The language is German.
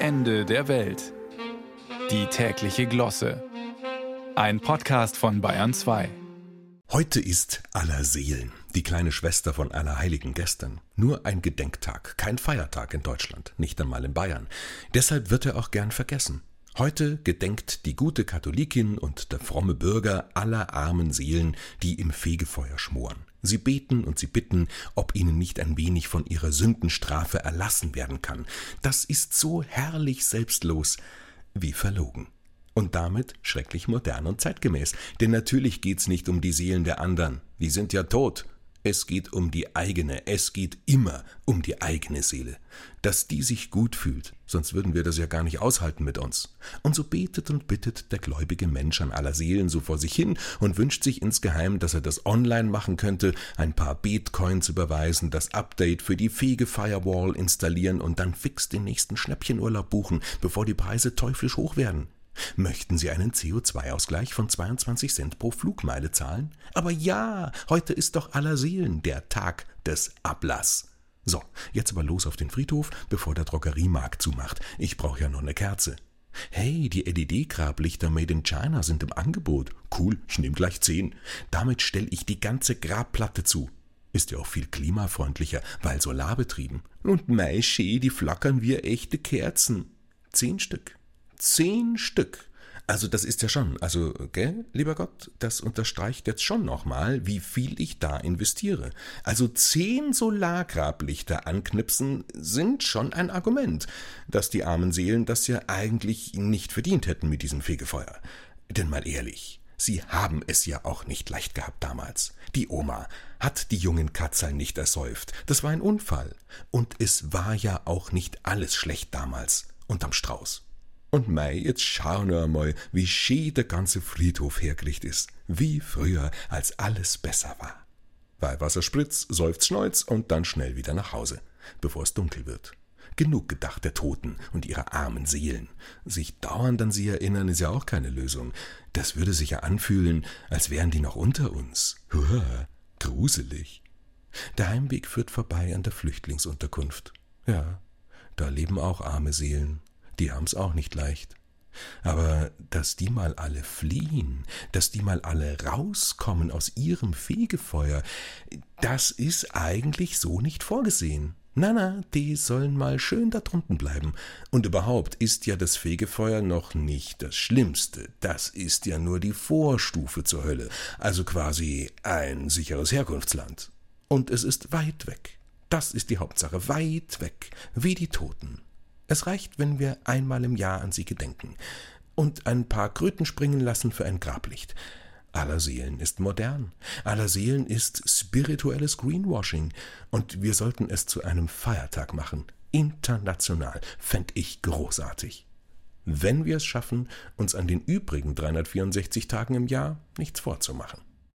Ende der Welt. Die tägliche Glosse. Ein Podcast von Bayern 2. Heute ist Allerseelen, die kleine Schwester von Allerheiligen gestern. Nur ein Gedenktag, kein Feiertag in Deutschland, nicht einmal in Bayern. Deshalb wird er auch gern vergessen. Heute gedenkt die gute Katholikin und der fromme Bürger aller armen Seelen, die im Fegefeuer schmoren. Sie beten und sie bitten, ob ihnen nicht ein wenig von ihrer Sündenstrafe erlassen werden kann. Das ist so herrlich selbstlos wie verlogen. Und damit schrecklich modern und zeitgemäß. Denn natürlich geht's nicht um die Seelen der anderen. Die sind ja tot. Es geht um die eigene, es geht immer um die eigene Seele. Dass die sich gut fühlt, sonst würden wir das ja gar nicht aushalten mit uns. Und so betet und bittet der gläubige Mensch an aller Seelen so vor sich hin und wünscht sich insgeheim, dass er das online machen könnte, ein paar Bitcoins überweisen, das Update für die fähige Firewall installieren und dann fix den nächsten Schnäppchenurlaub buchen, bevor die Preise teuflisch hoch werden. Möchten Sie einen CO2-Ausgleich von 22 Cent pro Flugmeile zahlen? Aber ja, heute ist doch aller Seelen der Tag des Ablass. So, jetzt aber los auf den Friedhof, bevor der Drogeriemarkt zumacht. Ich brauche ja noch eine Kerze. Hey, die LED-Grablichter Made in China sind im Angebot. Cool, ich nehme gleich zehn. Damit stelle ich die ganze Grabplatte zu. Ist ja auch viel klimafreundlicher, weil solarbetrieben. Und mei, schee, die flackern wie echte Kerzen. Zehn Stück. Zehn Stück. Also das ist ja schon, also, gell, lieber Gott, das unterstreicht jetzt schon nochmal, wie viel ich da investiere. Also zehn Solargrablichter anknipsen sind schon ein Argument, dass die armen Seelen das ja eigentlich nicht verdient hätten mit diesem Fegefeuer. Denn mal ehrlich, sie haben es ja auch nicht leicht gehabt damals. Die Oma hat die jungen Katzeln nicht ersäuft. Das war ein Unfall. Und es war ja auch nicht alles schlecht damals unterm Strauß. Und mei, jetzt schau nur einmal, wie schön der ganze Friedhof hergerichtet ist, wie früher, als alles besser war. Weihwasser spritz, seufzt Schneuz und dann schnell wieder nach Hause, bevor es dunkel wird. Genug gedacht der Toten und ihrer armen Seelen. Sich dauernd an sie erinnern ist ja auch keine Lösung. Das würde sich ja anfühlen, als wären die noch unter uns. Huah, gruselig. Der Heimweg führt vorbei an der Flüchtlingsunterkunft. Ja, da leben auch arme Seelen, die haben's auch nicht leicht. Aber dass die mal alle fliehen, dass die mal alle rauskommen aus ihrem Fegefeuer, das ist eigentlich so nicht vorgesehen. Na, na, die sollen mal schön da drunten bleiben. Und überhaupt ist ja das Fegefeuer noch nicht das Schlimmste. Das ist ja nur die Vorstufe zur Hölle, also quasi ein sicheres Herkunftsland. Und es ist weit weg. Das ist die Hauptsache, weit weg, wie die Toten. Es reicht, wenn wir einmal im Jahr an sie gedenken und ein paar Kröten springen lassen für ein Grablicht. Aller Seelen ist modern. Aller Seelen ist spirituelles Greenwashing. Und wir sollten es zu einem Feiertag machen. International. Fänd ich großartig. Wenn wir es schaffen, uns an den übrigen 364 Tagen im Jahr nichts vorzumachen.